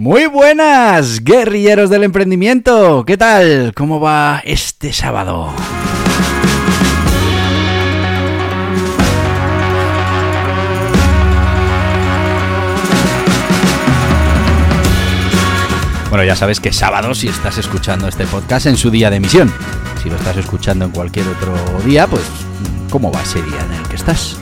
Muy buenas, guerrilleros del emprendimiento. ¿Qué tal? ¿Cómo va este sábado? Bueno, ya sabes que sábado si estás escuchando este podcast en su día de emisión. Si lo estás escuchando en cualquier otro día, pues ¿cómo va ese día en el que estás?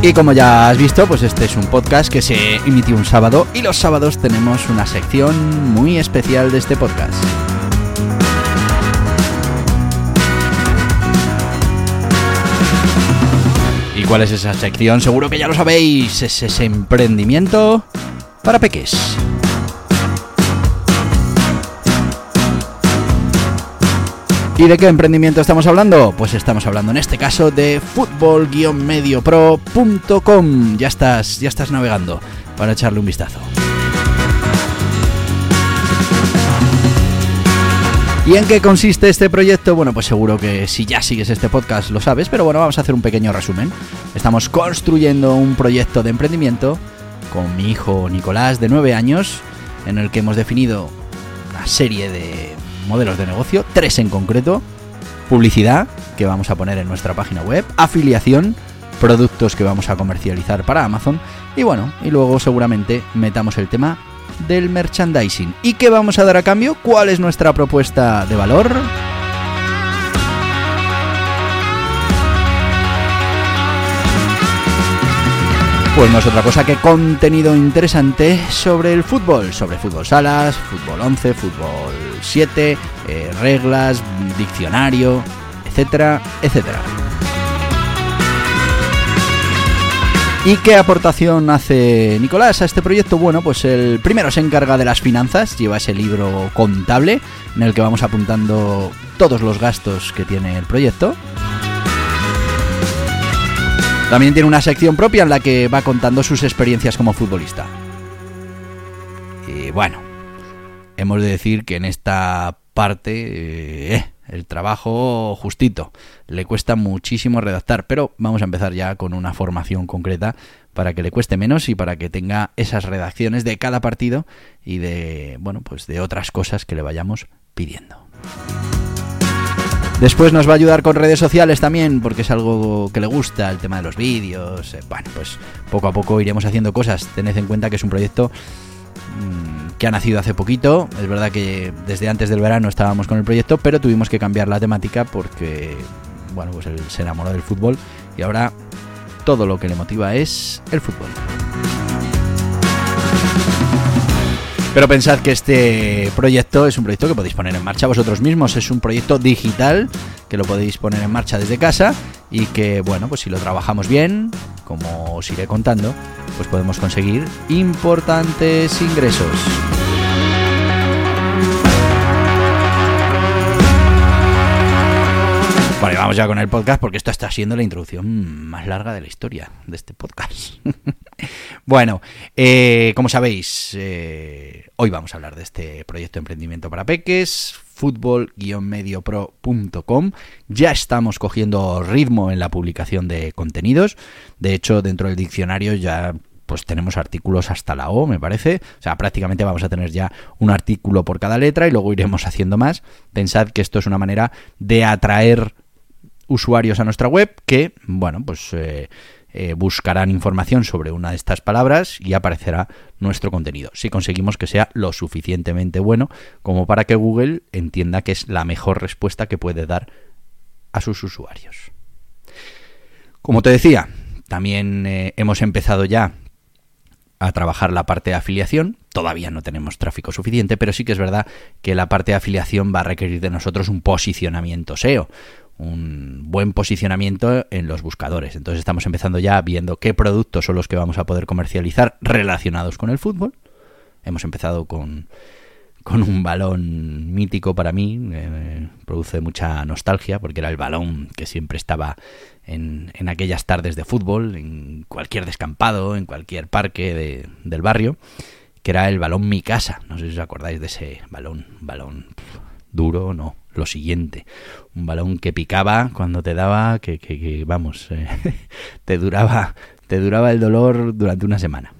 Y como ya has visto, pues este es un podcast que se emitió un sábado y los sábados tenemos una sección muy especial de este podcast. ¿Y cuál es esa sección? Seguro que ya lo sabéis, es ese emprendimiento para peques. ¿Y de qué emprendimiento estamos hablando? Pues estamos hablando en este caso de fútbol-mediopro.com. Ya estás, ya estás navegando para echarle un vistazo. ¿Y en qué consiste este proyecto? Bueno, pues seguro que si ya sigues este podcast lo sabes, pero bueno, vamos a hacer un pequeño resumen. Estamos construyendo un proyecto de emprendimiento con mi hijo Nicolás de 9 años, en el que hemos definido una serie de modelos de negocio, tres en concreto. Publicidad, que vamos a poner en nuestra página web. Afiliación, productos que vamos a comercializar para Amazon. Y bueno, y luego seguramente metamos el tema del merchandising. ¿Y qué vamos a dar a cambio? ¿Cuál es nuestra propuesta de valor? Pues no es otra cosa que contenido interesante sobre el fútbol, sobre fútbol salas, fútbol 11, fútbol 7, eh, reglas, diccionario, etcétera, etcétera. ¿Y qué aportación hace Nicolás a este proyecto? Bueno, pues el primero se encarga de las finanzas, lleva ese libro contable en el que vamos apuntando todos los gastos que tiene el proyecto. También tiene una sección propia en la que va contando sus experiencias como futbolista. Y bueno, hemos de decir que en esta parte eh, el trabajo justito, le cuesta muchísimo redactar, pero vamos a empezar ya con una formación concreta para que le cueste menos y para que tenga esas redacciones de cada partido y de, bueno, pues de otras cosas que le vayamos pidiendo. Después nos va a ayudar con redes sociales también, porque es algo que le gusta, el tema de los vídeos. Eh, bueno, pues poco a poco iremos haciendo cosas. Tened en cuenta que es un proyecto mm, que ha nacido hace poquito. Es verdad que desde antes del verano estábamos con el proyecto, pero tuvimos que cambiar la temática porque, bueno, pues él se enamoró del fútbol y ahora todo lo que le motiva es el fútbol. Pero pensad que este proyecto es un proyecto que podéis poner en marcha vosotros mismos. Es un proyecto digital que lo podéis poner en marcha desde casa y que, bueno, pues si lo trabajamos bien, como os iré contando, pues podemos conseguir importantes ingresos. Vale, vamos ya con el podcast porque esto está siendo la introducción más larga de la historia de este podcast. bueno, eh, como sabéis, eh, hoy vamos a hablar de este proyecto de emprendimiento para peques, fútbol-mediopro.com. Ya estamos cogiendo ritmo en la publicación de contenidos. De hecho, dentro del diccionario ya pues tenemos artículos hasta la O, me parece. O sea, prácticamente vamos a tener ya un artículo por cada letra y luego iremos haciendo más. Pensad que esto es una manera de atraer usuarios a nuestra web que, bueno, pues eh, eh, buscarán información sobre una de estas palabras y aparecerá nuestro contenido. Si conseguimos que sea lo suficientemente bueno como para que Google entienda que es la mejor respuesta que puede dar a sus usuarios. Como te decía, también eh, hemos empezado ya a trabajar la parte de afiliación. todavía no tenemos tráfico suficiente, pero sí que es verdad que la parte de afiliación va a requerir de nosotros un posicionamiento SEO, un buen posicionamiento en los buscadores. Entonces estamos empezando ya viendo qué productos son los que vamos a poder comercializar relacionados con el fútbol. Hemos empezado con, con un balón mítico para mí, eh, produce mucha nostalgia porque era el balón que siempre estaba en, en, aquellas tardes de fútbol, en cualquier descampado, en cualquier parque del barrio, que era el balón mi casa. No sé si os acordáis de ese balón, balón duro, no, lo siguiente. Un balón que picaba cuando te daba, que, vamos, eh, te duraba, te duraba el dolor durante una semana.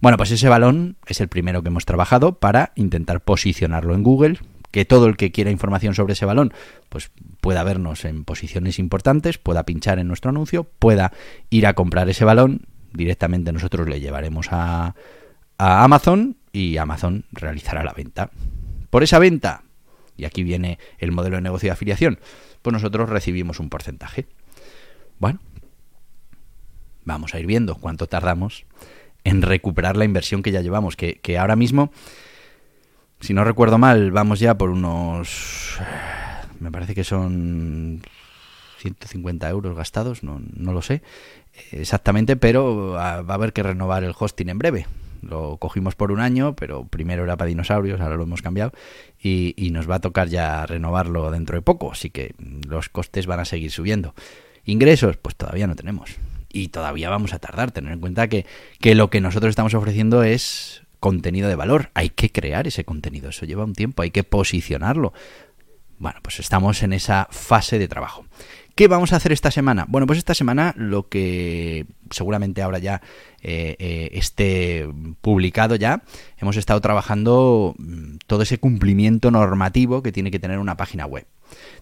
Bueno, pues ese balón es el primero que hemos trabajado para intentar posicionarlo en Google, que todo el que quiera información sobre ese balón, pues pueda vernos en posiciones importantes, pueda pinchar en nuestro anuncio, pueda ir a comprar ese balón, directamente nosotros le llevaremos a, a Amazon y Amazon realizará la venta. Por esa venta, y aquí viene el modelo de negocio de afiliación, pues nosotros recibimos un porcentaje. Bueno, vamos a ir viendo cuánto tardamos en recuperar la inversión que ya llevamos, que, ahora mismo, si no recuerdo mal, vamos ya por unos... Me parece que son 150 euros gastados, no, no lo sé exactamente, pero va a haber que renovar el hosting en breve lo cogimos por un año, pero primero era para dinosaurios, ahora lo hemos cambiado y, nos va a tocar ya renovarlo dentro de poco, así que los costes van a seguir subiendo. Ingresos, pues todavía no tenemos. Y todavía vamos a tardar, tener en cuenta que, que lo que nosotros estamos ofreciendo es contenido de valor. Hay que crear ese contenido, eso lleva un tiempo, hay que posicionarlo. Bueno, pues estamos en esa fase de trabajo. ¿Qué vamos a hacer esta semana? Bueno, pues esta semana lo que seguramente ahora ya eh, eh, esté publicado ya, hemos estado trabajando mm, todo ese cumplimiento normativo que tiene que tener una página web.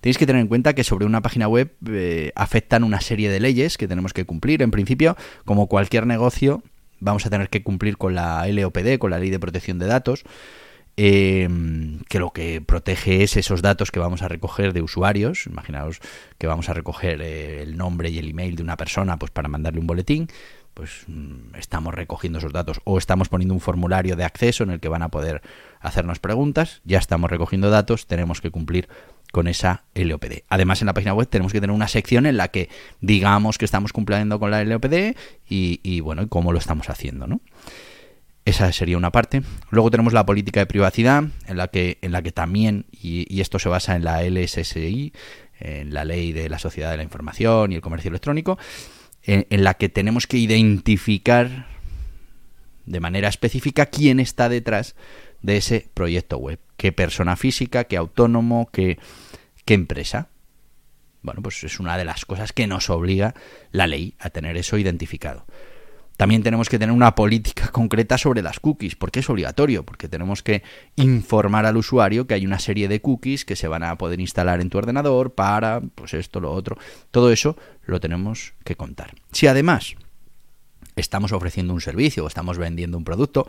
Tenéis que tener en cuenta que sobre una página web eh, afectan una serie de leyes que tenemos que cumplir. En principio, como cualquier negocio, vamos a tener que cumplir con la LOPD, con la Ley de Protección de Datos. Em, que lo que protege es esos datos que vamos a recoger de usuarios. Imaginaos que vamos a recoger eh, el nombre y el email de una persona pues para mandarle un boletín. Pues mm, estamos recogiendo esos datos o estamos poniendo un formulario de acceso en el que van a poder hacernos preguntas. Ya estamos recogiendo datos, tenemos que cumplir con esa LOPD. Además, en la página web tenemos que tener una sección en la que digamos que estamos cumpliendo con la LOPD y, y bueno, cómo lo estamos haciendo, ¿no? Esa sería una parte. Luego tenemos la política de privacidad, en la que, en la que también, y, esto se basa en la LSSI, en la ley de la sociedad de la información y el comercio electrónico, en, en la que tenemos que identificar de manera específica quién está detrás de ese proyecto web. Qué persona física, qué autónomo, qué, qué empresa. Bueno, pues es una de las cosas que nos obliga la ley a tener eso identificado. También tenemos que tener una política concreta sobre las cookies, porque es obligatorio, porque tenemos que informar al usuario que hay una serie de cookies que se van a poder instalar en tu ordenador para, pues esto, lo otro. Todo eso lo tenemos que contar. Si además estamos ofreciendo un servicio o estamos vendiendo un producto,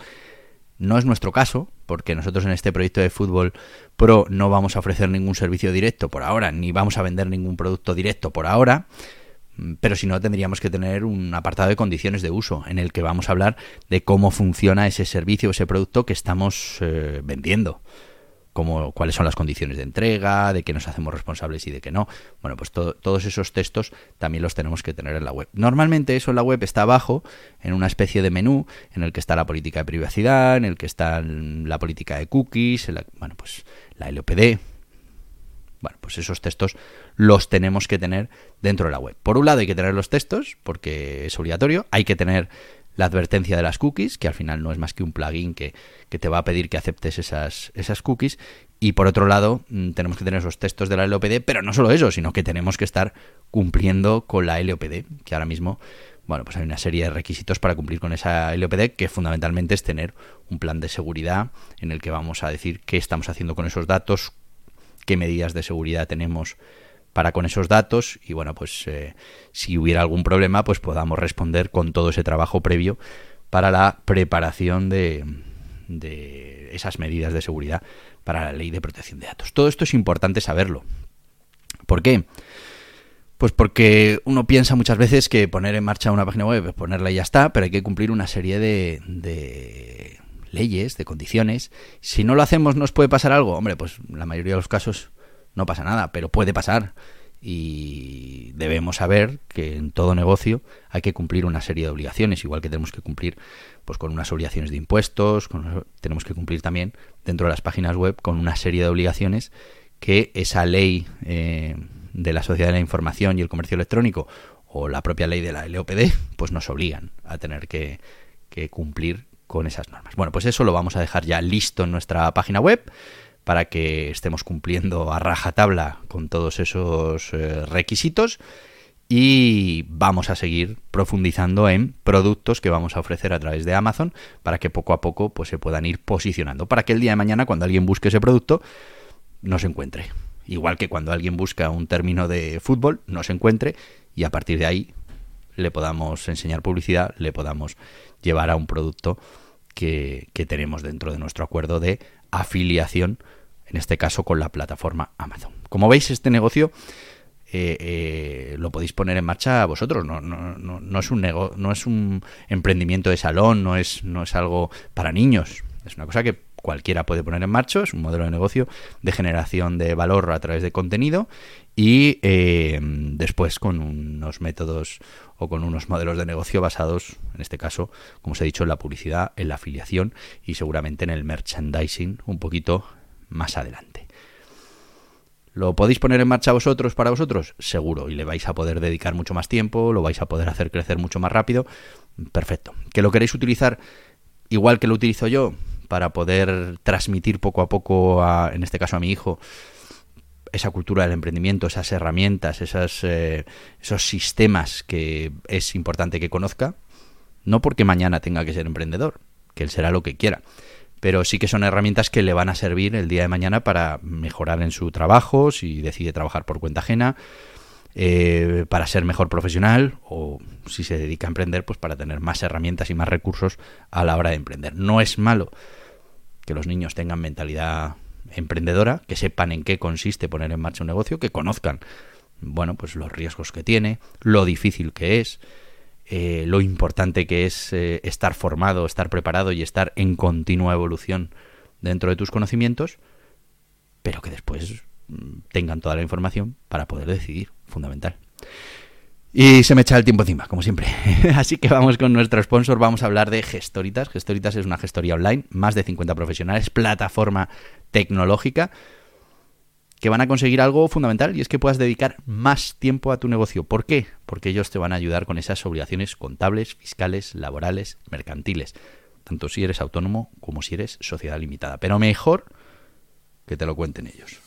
no es nuestro caso, porque nosotros en este proyecto de fútbol pro no vamos a ofrecer ningún servicio directo por ahora, ni vamos a vender ningún producto directo por ahora. Mm, pero si no tendríamos que tener un apartado de condiciones de uso en el que vamos a hablar de cómo funciona ese servicio ese producto que estamos eh, vendiendo. Como, cuáles son las condiciones de entrega, de qué nos hacemos responsables y de qué no. Bueno, pues todos esos textos también los tenemos que tener en la web. Normalmente eso en la web está abajo, en una especie de menú, en el que está la política de privacidad, en el que está la política de cookies, bueno, pues la LOPD, bueno, pues esos textos los tenemos que tener dentro de la web. Por un lado hay que tener los textos, porque es obligatorio, hay que tener la advertencia de las cookies, que al final no es más que un plugin que, te va a pedir que aceptes esas, esas cookies. Y por otro lado, mm, tenemos que tener esos textos de la LOPD, pero no solo eso, sino que tenemos que estar cumpliendo con la LOPD, que ahora mismo, bueno, pues hay una serie de requisitos para cumplir con esa LOPD, que fundamentalmente es tener un plan de seguridad en el que vamos a decir qué estamos haciendo con esos datos, qué medidas de seguridad tenemos para con esos datos y bueno, pues eh, si hubiera algún problema, pues podamos responder con todo ese trabajo previo para la preparación de, de esas medidas de seguridad para la ley de protección de datos. Todo esto es importante saberlo. ¿Por qué? Pues porque uno piensa muchas veces que poner en marcha una página web, ponerla y ya está, pero hay que cumplir una serie de, de leyes, de condiciones. Si no lo hacemos, ¿nos puede pasar algo? Hombre, pues la mayoría de los casos no pasa nada, pero puede pasar. Y debemos saber que en todo negocio hay que cumplir una serie de obligaciones, igual que tenemos que cumplir pues con unas obligaciones de impuestos, tenemos que cumplir también dentro de las páginas web con una serie de obligaciones que esa ley eh, de la sociedad de la información y el comercio electrónico o la propia ley de la LOPD pues nos obligan a tener que cumplir con esas normas. Bueno, pues eso lo vamos a dejar ya listo en nuestra página web para que estemos cumpliendo a rajatabla con todos esos eh, requisitos y vamos a seguir profundizando en productos que vamos a ofrecer a través de Amazon para que poco a poco pues se puedan ir posicionando para que el día de mañana cuando alguien busque ese producto no se encuentre igual que cuando alguien busca un término de fútbol no se encuentre y a partir de ahí le podamos enseñar publicidad le podamos llevar a un producto que, tenemos dentro de nuestro acuerdo de afiliación, en este caso con la plataforma Amazon. Como veis, este negocio eh, eh, lo podéis poner en marcha vosotros. No, no, no, no es un no es un emprendimiento de salón, no es, no es algo para niños. Es una cosa que cualquiera puede poner en marcha. Es un modelo de negocio de generación de valor a través de contenido y eh, después con unos métodos o con unos modelos de negocio basados, en este caso, como os he dicho, en la publicidad, en la afiliación y seguramente en el merchandising un poquito más adelante. ¿Lo podéis poner en marcha vosotros para vosotros? Seguro, y le vais a poder dedicar mucho más tiempo, lo vais a poder hacer crecer mucho más rápido. Perfecto. ¿Que lo queréis utilizar igual que lo utilizo yo? Para poder transmitir poco a poco, en este caso a mi hijo, esa cultura del emprendimiento, esas herramientas, esas, eh, esos sistemas que es importante que conozca, no porque mañana tenga que ser emprendedor, que él será lo que quiera, pero sí que son herramientas que le van a servir el día de mañana para mejorar en su trabajo, si decide trabajar por cuenta ajena, eh, para ser mejor profesional o si se dedica a emprender, pues para tener más herramientas y más recursos a la hora de emprender. No es malo que los niños tengan mentalidad emprendedora, que sepan en qué consiste poner en marcha un negocio, que conozcan, bueno, pues los riesgos que tiene, lo difícil que es, eh, lo importante que es eh, estar formado, estar preparado y estar en continua evolución dentro de tus conocimientos, pero que después mm, tengan toda la información para poder decidir, fundamental. Y se me echa el tiempo encima, como siempre. Así que vamos con nuestro sponsor, vamos a hablar de Gestoritas. Gestoritas es una gestoría online, más de 50 profesionales, plataforma tecnológica, que van a conseguir algo fundamental y es que puedas dedicar más tiempo a tu negocio. ¿Por qué? Porque ellos te van a ayudar con esas obligaciones contables, fiscales, laborales, mercantiles, tanto si eres autónomo como si eres sociedad limitada. Pero mejor que te lo cuenten ellos.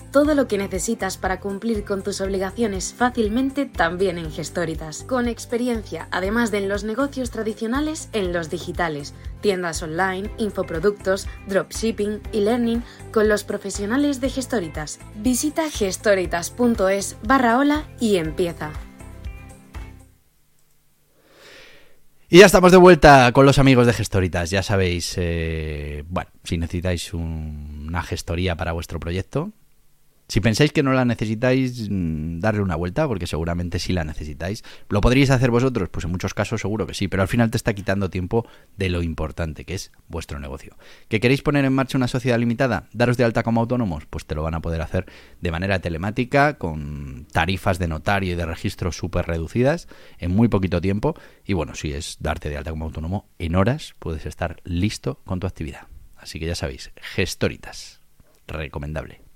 todo lo que necesitas para cumplir con tus obligaciones fácilmente también en Gestoritas. Con experiencia, además de en los negocios tradicionales, en los digitales, tiendas online, infoproductos, dropshipping y learning con los profesionales de Gestoritas. Visita gestoritas.es barra hola y empieza. Y ya estamos de vuelta con los amigos de Gestoritas. Ya sabéis, eh, bueno, si necesitáis una gestoría para vuestro proyecto, si pensáis que no la necesitáis, mm, darle una vuelta, porque seguramente sí la necesitáis. ¿Lo podríais hacer vosotros? Pues en muchos casos seguro que sí, pero al final te está quitando tiempo de lo importante que es vuestro negocio. ¿Que queréis poner en marcha una sociedad limitada? ¿Daros de alta como autónomos? Pues te lo van a poder hacer de manera telemática, con tarifas de notario y de registro súper reducidas, en muy poquito tiempo. Y bueno, si es darte de alta como autónomo, en horas puedes estar listo con tu actividad. Así que ya sabéis, gestoritas. Recomendable.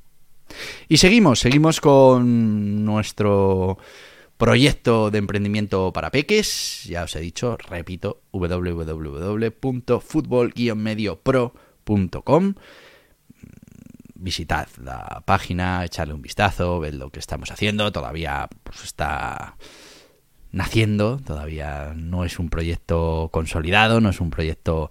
Y seguimos, seguimos con nuestro proyecto de emprendimiento para peques. Ya os he dicho, repito, www.futbol-mediopro.com. Visitad la página, echarle un vistazo, ved lo que estamos haciendo. Todavía pues, está naciendo, todavía no es un proyecto consolidado, no es un proyecto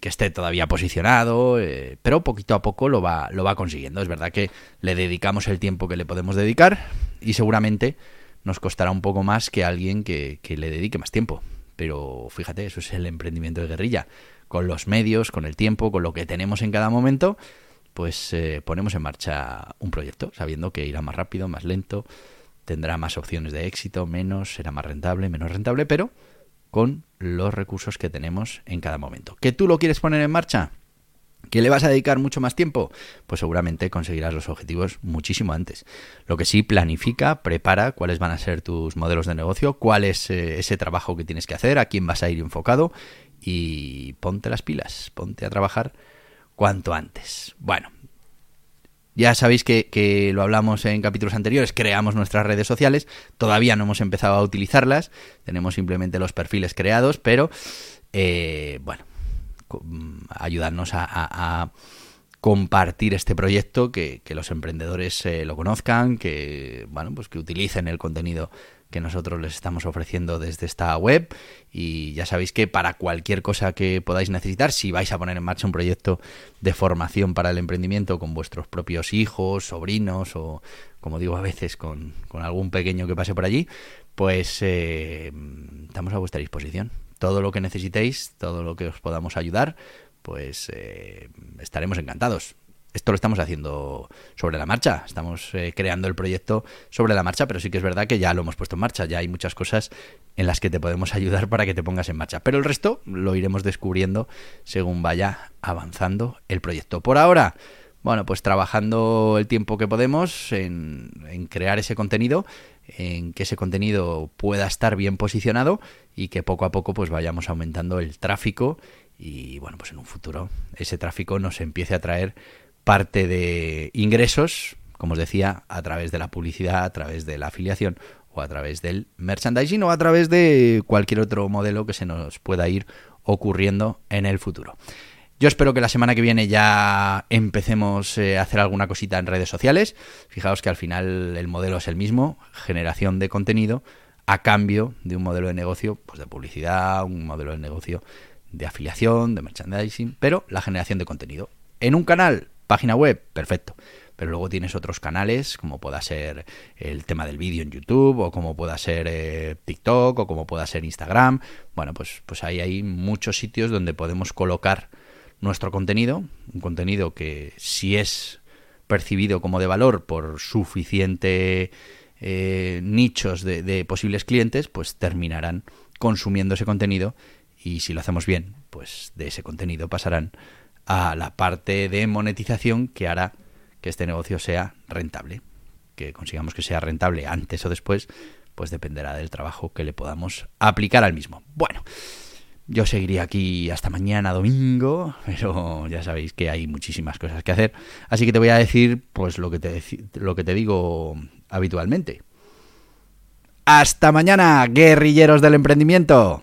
que esté todavía posicionado, eh, pero poquito a poco lo va, lo va consiguiendo. Es verdad que le dedicamos el tiempo que le podemos dedicar y seguramente nos costará un poco más que alguien que, le dedique más tiempo. Pero fíjate, eso es el emprendimiento de guerrilla. Con los medios, con el tiempo, con lo que tenemos en cada momento, pues eh, ponemos en marcha un proyecto, sabiendo que irá más rápido, más lento, tendrá más opciones de éxito, menos, será más rentable, menos rentable, pero con los recursos que tenemos en cada momento. ¿Que tú lo quieres poner en marcha? ¿Que le vas a dedicar mucho más tiempo? Pues seguramente conseguirás los objetivos muchísimo antes. Lo que sí, planifica, prepara cuáles van a ser tus modelos de negocio, cuál es eh, ese trabajo que tienes que hacer, a quién vas a ir enfocado y ponte las pilas, ponte a trabajar cuanto antes. Bueno, ya sabéis que, lo hablamos en capítulos anteriores, creamos nuestras redes sociales, todavía no hemos empezado a utilizarlas, tenemos simplemente los perfiles creados, pero eh, bueno, Mm, ayudarnos a, compartir este proyecto, que, los emprendedores eh, lo conozcan, que bueno, pues que utilicen el contenido que nosotros les estamos ofreciendo desde esta web y ya sabéis que para cualquier cosa que podáis necesitar, si vais a poner en marcha un proyecto de formación para el emprendimiento con vuestros propios hijos, sobrinos o como digo a veces con, algún pequeño que pase por allí, pues eh, estamos a vuestra disposición todo lo que necesitéis, todo lo que os podamos ayudar, pues eh, estaremos encantados. Esto lo estamos haciendo sobre la marcha, estamos eh, creando el proyecto sobre la marcha, pero sí que es verdad que ya lo hemos puesto en marcha, ya hay muchas cosas en las que te podemos ayudar para que te pongas en marcha, pero el resto lo iremos descubriendo según vaya avanzando el proyecto. Por ahora, bueno, pues trabajando el tiempo que podemos en, en crear ese contenido en que ese contenido pueda estar bien posicionado y que poco a poco pues vayamos aumentando el tráfico y bueno pues en un futuro ese tráfico nos empiece a traer parte de ingresos como os decía a través de la publicidad a través de la afiliación o a través del merchandising o a través de cualquier otro modelo que se nos pueda ir ocurriendo en el futuro. Yo espero que la semana que viene ya empecemos eh, a hacer alguna cosita en redes sociales. Fijaos que al final el modelo es el mismo, generación de contenido a cambio de un modelo de negocio pues de publicidad, un modelo de negocio de afiliación, de merchandising, pero la generación de contenido. En un canal, página web, perfecto. Pero luego tienes otros canales, como pueda ser el tema del vídeo en YouTube, o como pueda ser eh, TikTok, o como pueda ser Instagram. Bueno, pues, pues ahí hay muchos sitios donde podemos colocar nuestro contenido, un contenido que si es percibido como de valor por suficiente eh, nichos de, posibles clientes, pues terminarán consumiendo ese contenido y si lo hacemos bien, pues de ese contenido pasarán a la parte de monetización que hará que este negocio sea rentable. Que consigamos que sea rentable antes o después, pues dependerá del trabajo que le podamos aplicar al mismo. Bueno, yo seguiría aquí hasta mañana domingo, pero ya sabéis que hay muchísimas cosas que hacer. Así que te voy a decir pues lo que te, lo que te digo habitualmente. Hasta mañana, guerrilleros del emprendimiento.